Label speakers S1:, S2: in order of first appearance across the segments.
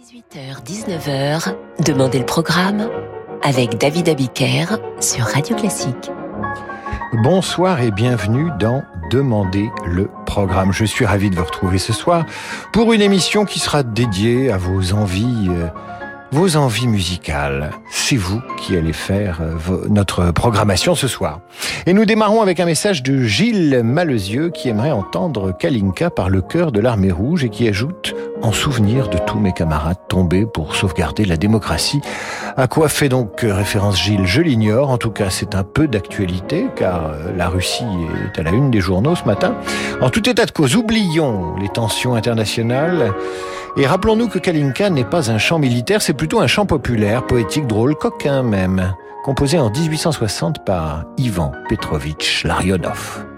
S1: 18h-19h, Demandez le programme avec David Abiker sur Radio Classique.
S2: Bonsoir et bienvenue dans Demandez le programme. Je suis ravi de vous retrouver ce soir pour une émission qui sera dédiée à vos envies euh, vos envies musicales. C'est vous qui allez faire euh, notre programmation ce soir. Et nous démarrons avec un message de Gilles Malezieux qui aimerait entendre Kalinka par le cœur de l'armée rouge et qui ajoute en souvenir de tous mes camarades tombés pour sauvegarder la démocratie. À quoi fait donc référence Gilles? Je l'ignore. En tout cas, c'est un peu d'actualité car euh, la Russie est à la une des journaux ce matin. En tout état de cause, oublions les tensions internationales. Et rappelons-nous que Kalinka n'est pas un chant militaire, c'est plutôt un chant populaire, poétique, drôle, coquin même, composé en 1860 par Ivan Petrovitch Larionov.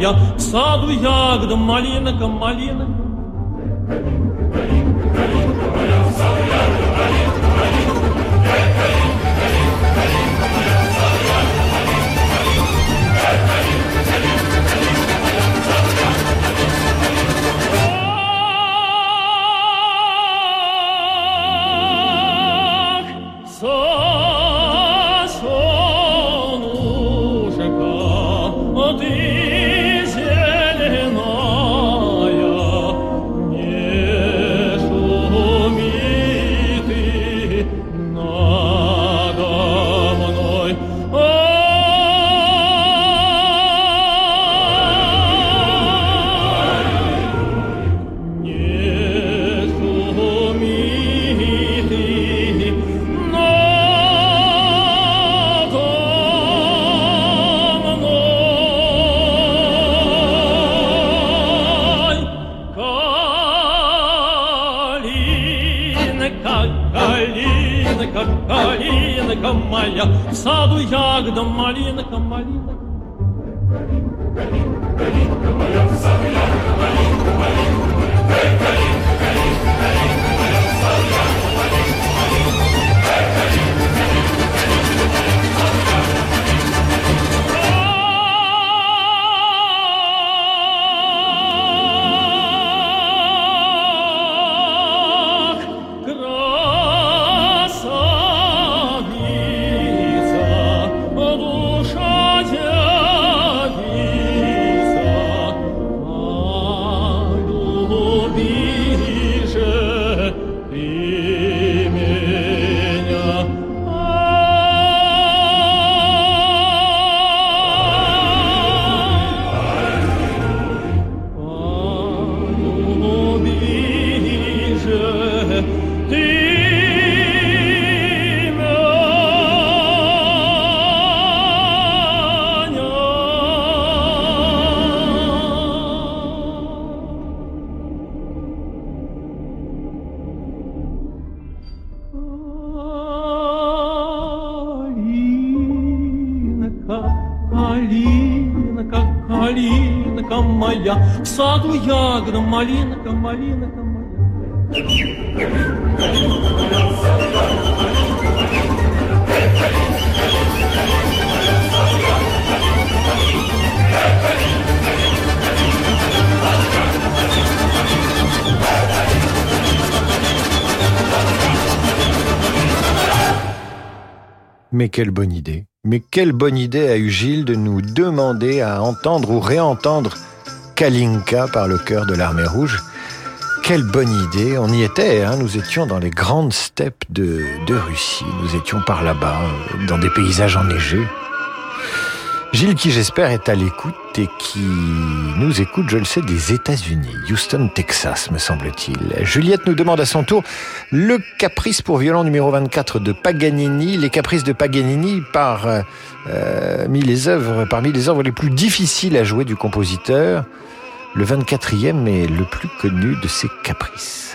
S2: я, в саду ягод, малина, малина.
S3: Калинка, калинка моя, в саду ягода, малинка, малинка. Калинка, калинка, калинка моя, в саду ягода.
S2: Mais quelle bonne idée. Mais quelle bonne idée a eu Gilles de nous demander à entendre ou réentendre Kalinka par le cœur de l'armée rouge. Quelle bonne idée. On y était, hein. nous étions dans les grandes steppes de, de Russie. Nous étions par là-bas, dans des paysages enneigés. Gilles, qui j'espère est à l'écoute et qui nous écoute, je le sais, des États-Unis, Houston, Texas, me semble-t-il. Juliette nous demande à son tour le caprice pour violon numéro 24 de Paganini, les caprices de Paganini par, euh, les œuvres, parmi les œuvres les plus difficiles à jouer du compositeur. Le 24e est le plus connu de ses caprices.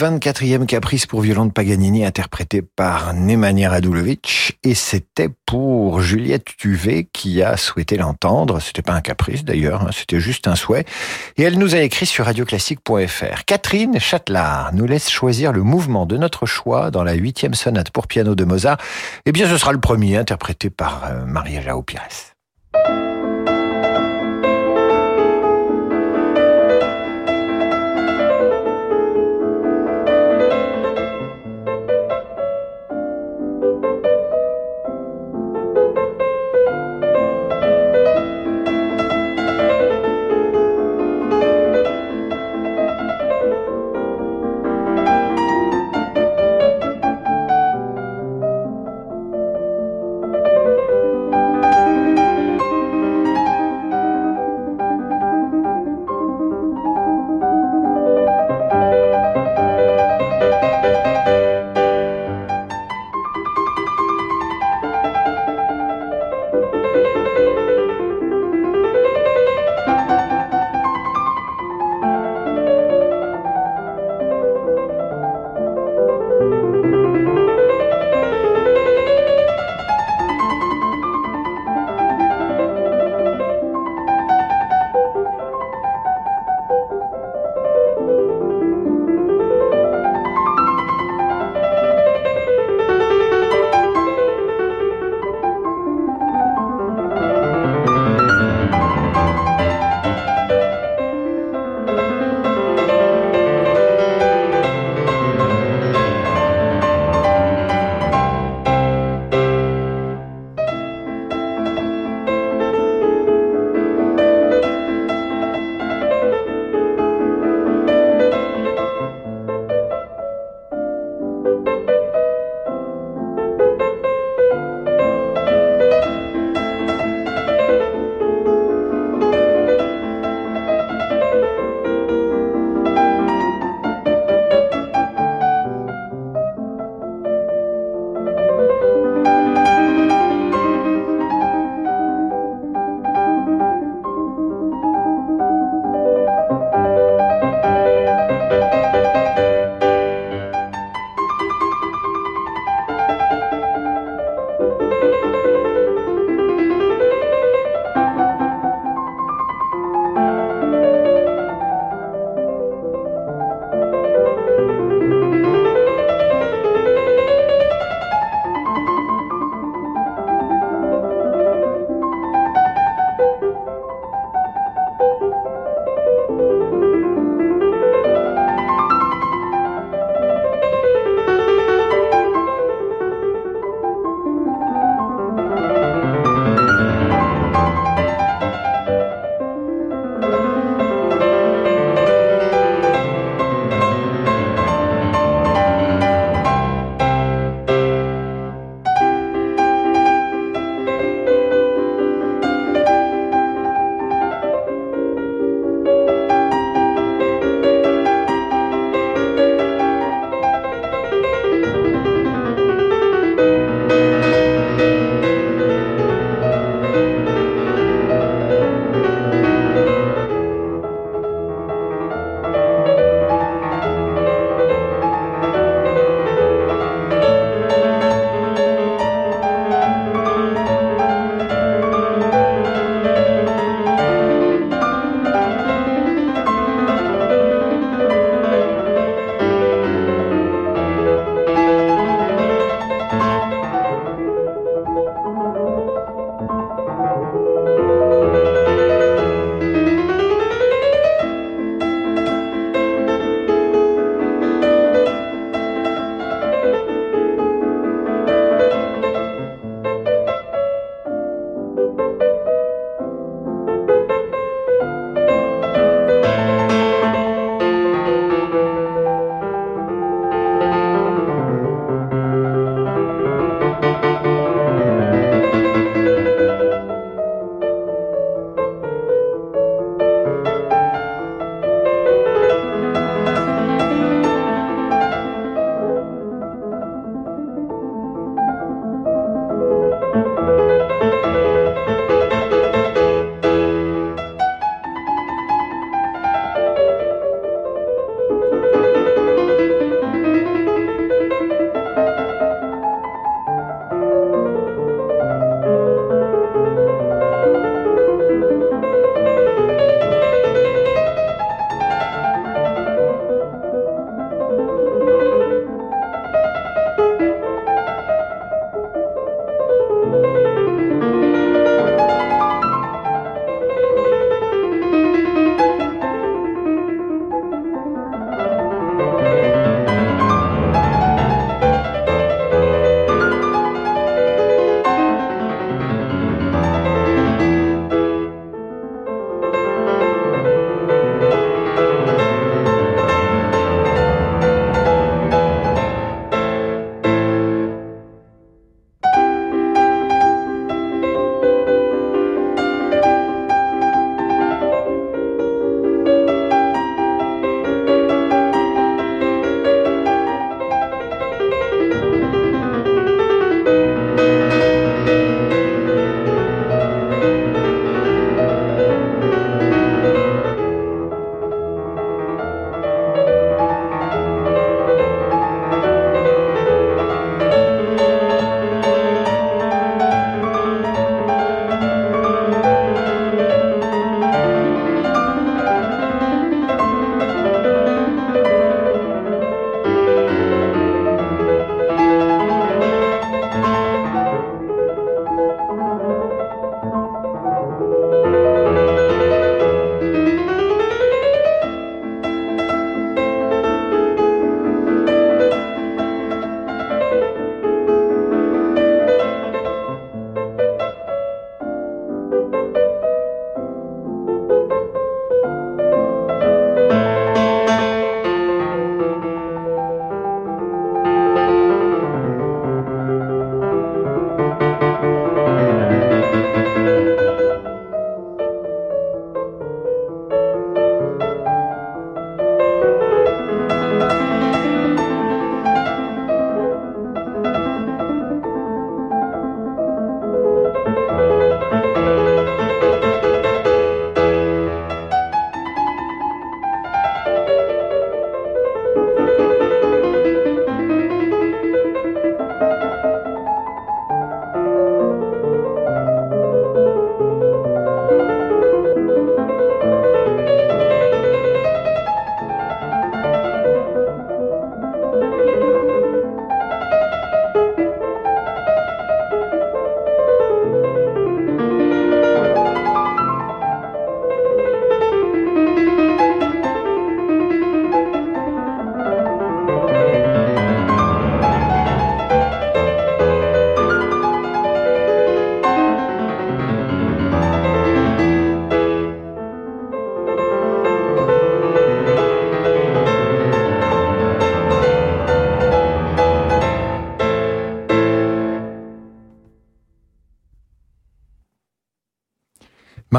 S2: 24e caprice pour violon de Paganini interprété par Nemanja Radulovic et c'était pour Juliette Tuvet qui a souhaité l'entendre. C'était pas un caprice d'ailleurs, hein, c'était juste un souhait. Et elle nous a écrit sur radioclassique.fr. Catherine Châtelard nous laisse choisir le mouvement de notre choix dans la huitième sonate pour piano de Mozart. Eh bien, ce sera le premier interprété par euh, Maria Jao Pires.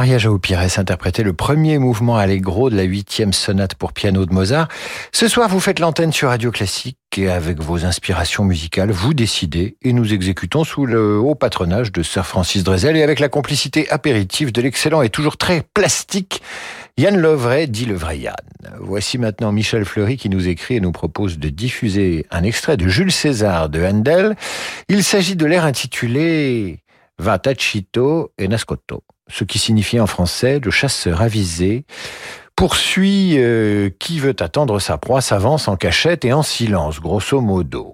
S2: Maria Joao Pires interprétait le premier mouvement allegro de la huitième sonate pour piano de Mozart. Ce soir, vous faites l'antenne sur Radio Classique et avec vos inspirations musicales, vous décidez et nous exécutons sous le haut patronage de Sir Francis Drezel et avec la complicité apéritive de l'excellent et toujours très plastique Yann Lovray, dit le vrai Yann. Voici maintenant Michel Fleury qui nous écrit et nous propose de diffuser un extrait de Jules César de Handel. Il s'agit de l'air intitulé Va tacito e nascotto, ce qui signifie en français le chasseur avisé poursuit euh, qui veut attendre sa proie, s'avance en cachette et en silence, grosso modo.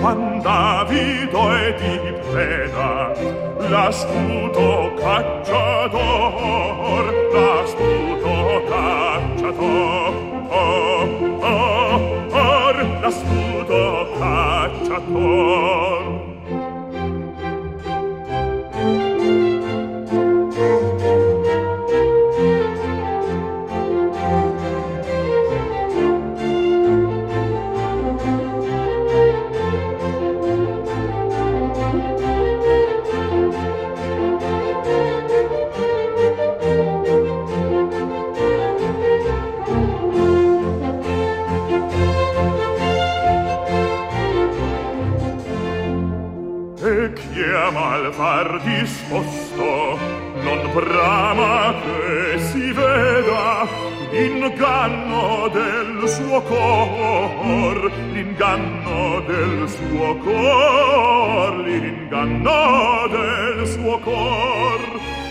S4: Quando Davido e di preda l'astuto cacciador l'astuto cacciador brama che si veda l'inganno del suo cor l'inganno del suo cor l'inganno del suo cor.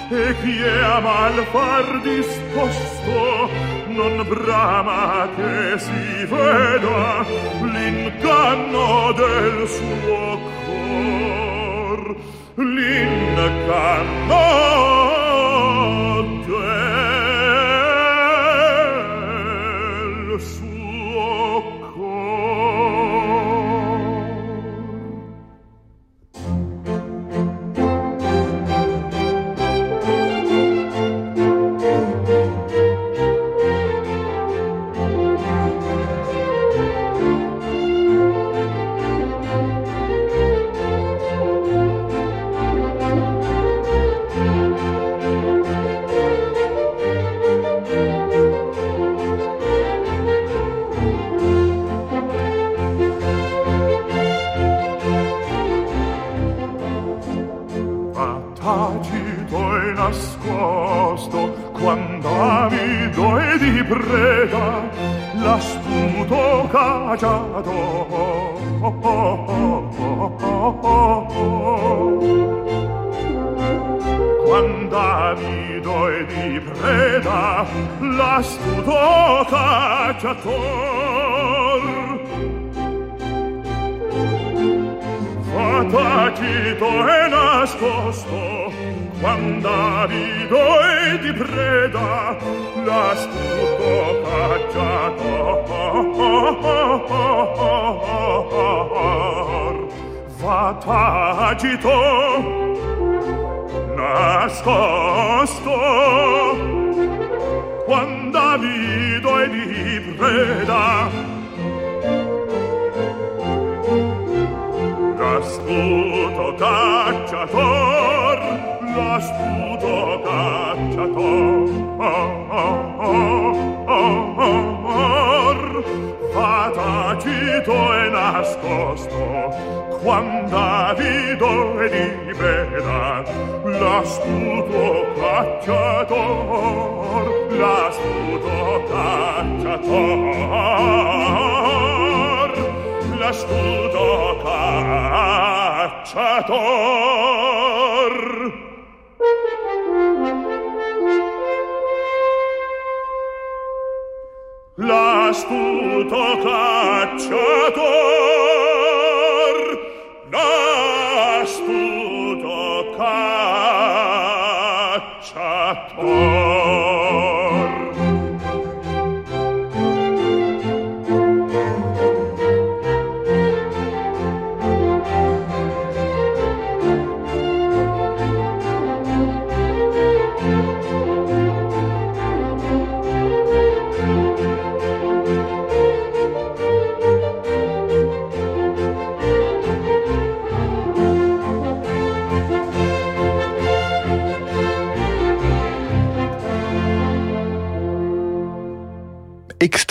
S4: E chi è a mal far disposto non brama che si veda l'inganno del suo cor. L'incanto cor. Fatacito e nascosto Quand'avido e di preda L'astuto cacciator Fatacito quando avido e libera, l'astuto cacciator, l'astuto cacciator l'astuto cacciator. L'astuto cacciator,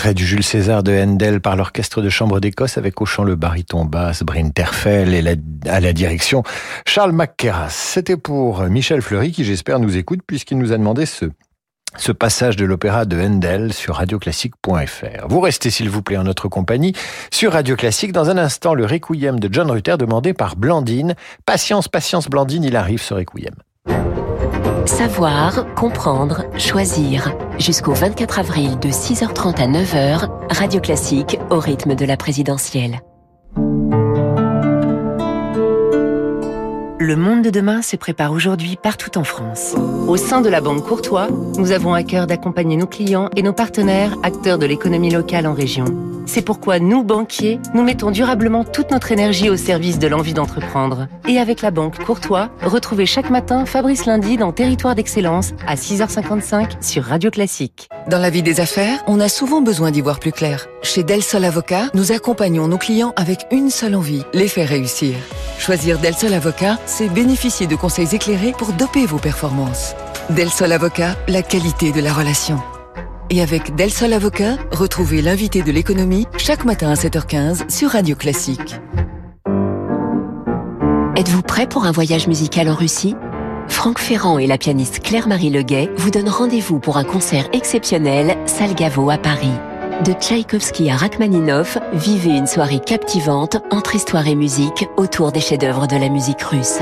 S2: Extrait du Jules César de Handel par l'Orchestre de Chambre d'Écosse avec au chant le baryton basse Brinterfell et à la direction Charles McKerras. C'était pour Michel Fleury qui j'espère nous écoute puisqu'il nous a demandé ce ce passage de l'opéra de Handel sur radioclassique.fr. Vous restez s'il vous plaît en notre compagnie sur Radio Classique. Dans un instant, le requiem de John Rutter demandé par Blandine. Patience, patience Blandine, il arrive ce requiem.
S1: Savoir, comprendre, choisir. Jusqu'au 24 avril de 6h30 à 9h, Radio Classique au rythme de la présidentielle.
S5: Le monde de demain se prépare aujourd'hui partout en France. Au sein de la Banque Courtois, nous avons à cœur d'accompagner nos clients et nos partenaires, acteurs de l'économie locale en région. C'est pourquoi nous, banquiers, nous mettons durablement toute notre énergie au service de l'envie d'entreprendre. Et avec la Banque Courtois, retrouvez chaque matin Fabrice Lundi dans Territoire d'Excellence à 6h55 sur Radio Classique.
S6: Dans la vie des affaires, on a souvent besoin d'y voir plus clair. Chez Del Sol Avocat, nous accompagnons nos clients avec une seule envie, les faire réussir. Choisir Del Sol Avocat, c'est bénéficier de conseils éclairés pour doper vos performances. Del Sol Avocat, la qualité de la relation. Et avec Del Sol Avocat, retrouvez l'invité de l'économie chaque matin à 7h15 sur Radio Classique.
S1: Êtes-vous prêt pour un voyage musical en Russie? Franck Ferrand et la pianiste Claire-Marie Leguet vous donnent rendez-vous pour un concert exceptionnel Salgavo à Paris. De Tchaïkovski à Rachmaninov, vivez une soirée captivante entre histoire et musique autour des chefs-d'œuvre de la musique russe.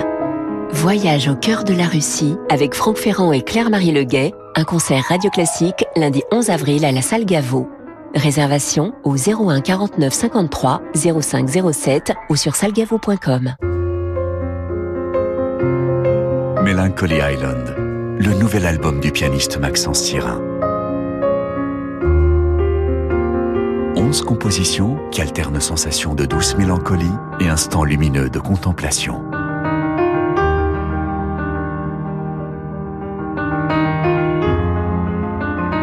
S1: Voyage au cœur de la Russie avec Franck Ferrand et Claire-Marie Leguet, un concert radio classique lundi 11 avril à la salle Gaveau. Réservation au 01 49 53 05 07 ou sur salgavo.com.
S7: Melancholy Island, le nouvel album du pianiste Maxence Sirin. 11 compositions qui alternent sensations de douce mélancolie et instants lumineux de contemplation.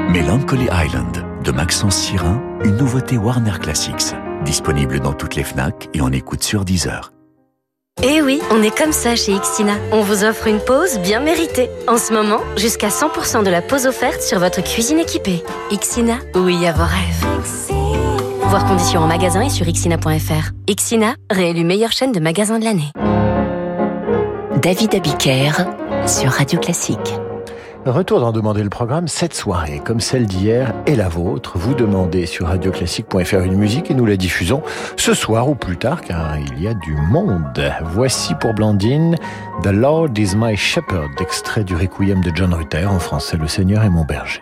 S7: Melancholy Island de Maxence Sirin, une nouveauté Warner Classics, disponible dans toutes les FNAC et en écoute sur Deezer.
S8: Eh oui, on est comme ça chez Ixina. On vous offre une pause bien méritée. En ce moment, jusqu'à 100% de la pause offerte sur votre cuisine équipée. Ixina, oui à vos rêves. Voir conditions en magasin et sur ixina.fr. Ixina, réélu meilleure chaîne de magasins de l'année.
S1: David Abiker sur Radio Classique.
S2: Retour d'en demander le programme, cette soirée, comme celle d'hier et la vôtre, vous demandez sur radioclassique.fr une musique et nous la diffusons ce soir ou plus tard car il y a du monde. Voici pour Blandine The Lord is my shepherd, extrait du Requiem de John Rutter, en français Le Seigneur est mon berger.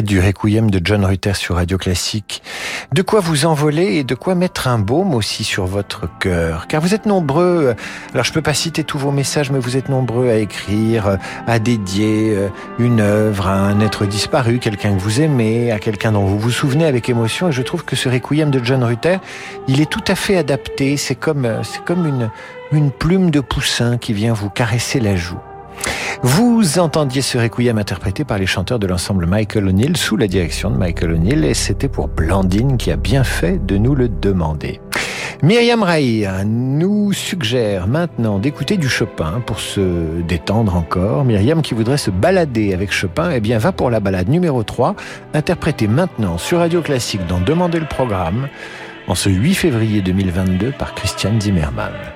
S2: Du Requiem de John Rutter sur Radio Classique. De quoi vous envoler et de quoi mettre un baume aussi sur votre cœur? Car vous êtes nombreux, alors je peux pas citer tous vos messages, mais vous êtes nombreux à écrire, à dédier euh, une œuvre à un être disparu, quelqu'un que vous aimez, à quelqu'un dont vous vous souvenez avec émotion. Et je trouve que ce Requiem de John Rutter, il est tout à fait adapté. C'est comme, euh, c'est comme une, une plume de poussin qui vient vous caresser la joue. Vous entendiez ce requiem interprété par les chanteurs de l'ensemble Michael O'Neill sous la direction de Michael O'Neill et c'était pour Blandine qui a bien fait de nous le demander. Myriam Ray nous suggère maintenant d'écouter du Chopin pour se détendre encore. Myriam qui voudrait se balader avec Chopin, eh bien va pour la balade numéro 3, interprétée maintenant sur Radio Classique dans Demander le programme en ce 8 février 2022 par Christian Zimmermann.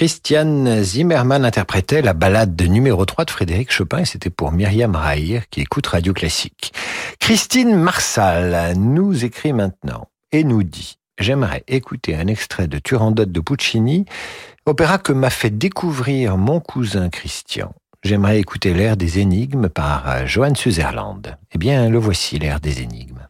S3: Christiane Zimmermann interprétait la ballade de numéro 3 de Frédéric Chopin et c'était pour Myriam Raïr qui écoute Radio Classique. Christine Marsal nous écrit maintenant et nous dit J'aimerais écouter un extrait de Turandot de Puccini, opéra que m'a fait découvrir mon cousin Christian. J'aimerais écouter l'air des énigmes par Johan Sutherland. Eh bien, le voici, l'air des énigmes.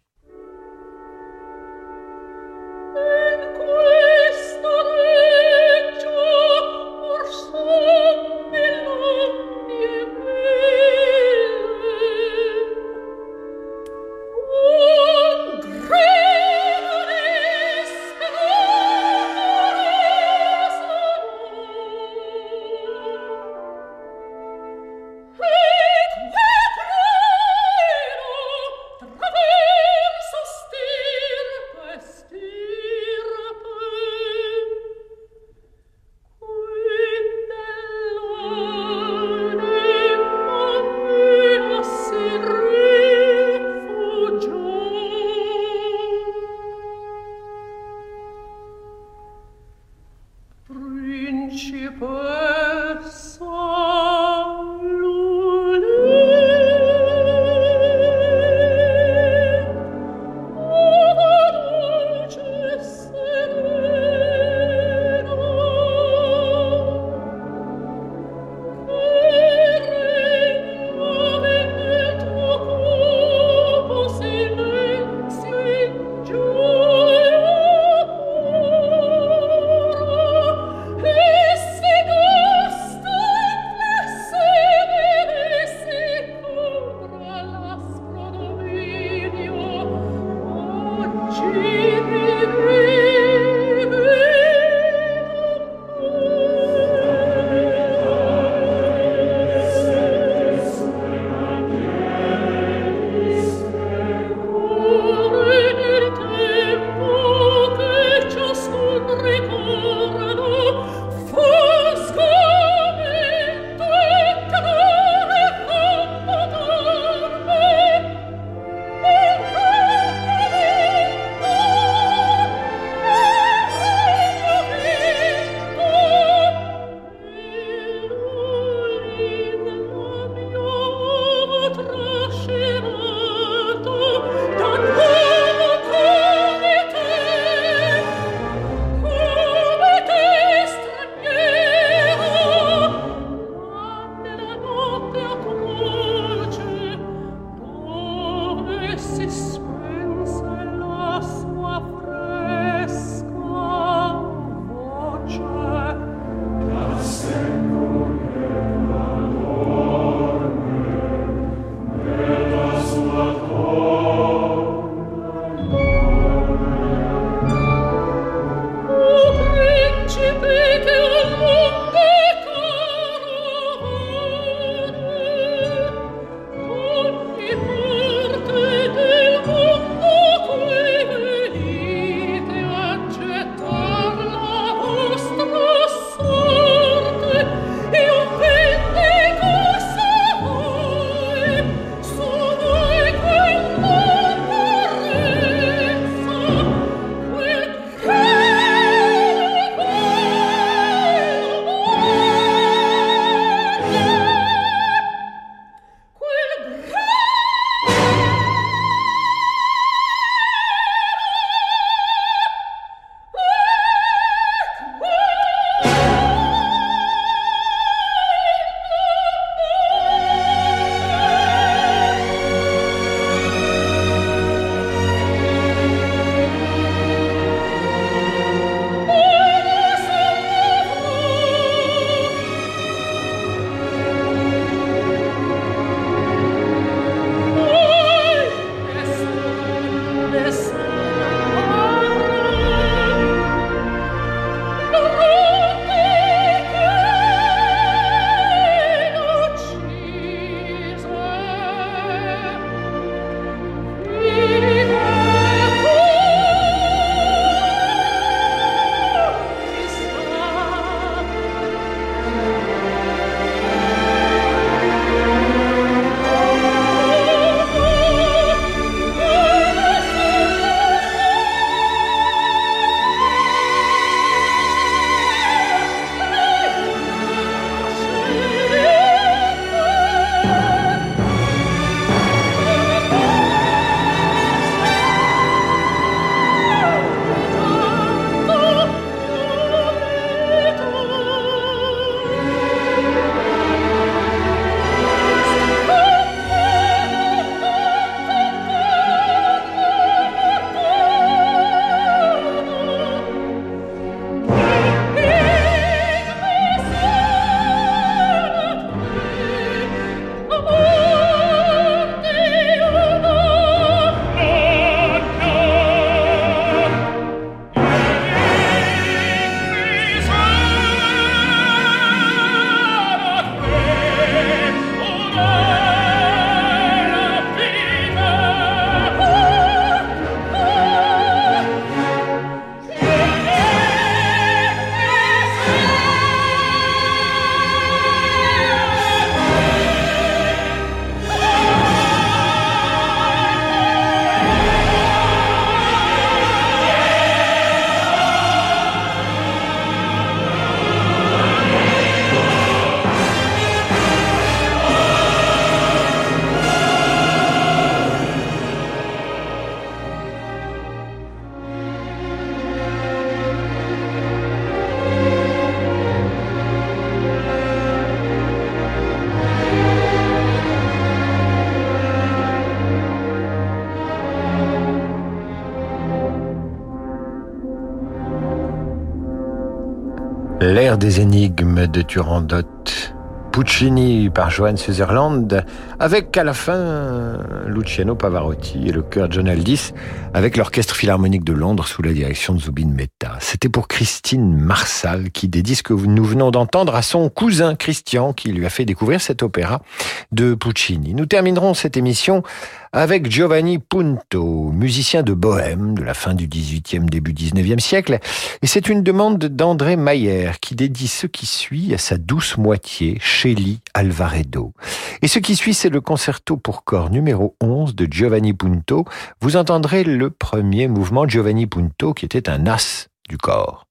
S2: L'ère des énigmes de Turandot. Puccini par Johann Sutherland, avec à la fin Luciano Pavarotti et le chœur John Aldis, avec l'Orchestre Philharmonique de Londres sous la direction de Zubin Mehta. C'était pour Christine Marsal qui dédie ce que nous venons d'entendre à son cousin Christian qui lui a fait découvrir cet opéra de Puccini. Nous terminerons cette émission avec Giovanni Punto, musicien de bohème de la fin du 18e, début 19e siècle. Et c'est une demande d'André Mayer qui dédie ce qui suit à sa douce moitié, Shelly Alvaredo. Et ce qui suit, c'est le concerto pour corps numéro 11 de Giovanni Punto. Vous entendrez le premier mouvement Giovanni Punto qui était un as du corps.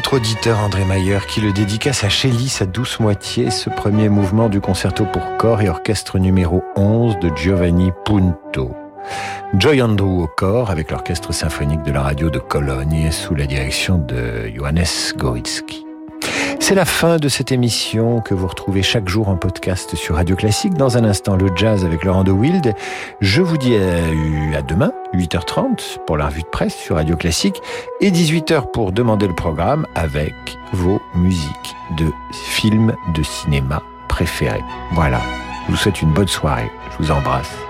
S2: Notre auditeur André Mayer qui le dédicace à Shelley, sa douce moitié, ce premier mouvement du concerto pour corps et orchestre numéro 11 de Giovanni Punto. Joy Andrew au corps avec l'orchestre symphonique de la radio de Cologne sous la direction de Johannes Goritsky. C'est la fin de cette émission que vous retrouvez chaque jour en podcast sur Radio Classique. Dans un instant, le jazz avec Laurent de Wild. Je vous dis à, demain, 8h30 pour la revue de presse sur Radio Classique et 18h pour demander le programme avec vos musiques de films de cinéma préférés. Voilà. Je vous souhaite une bonne soirée. Je vous embrasse.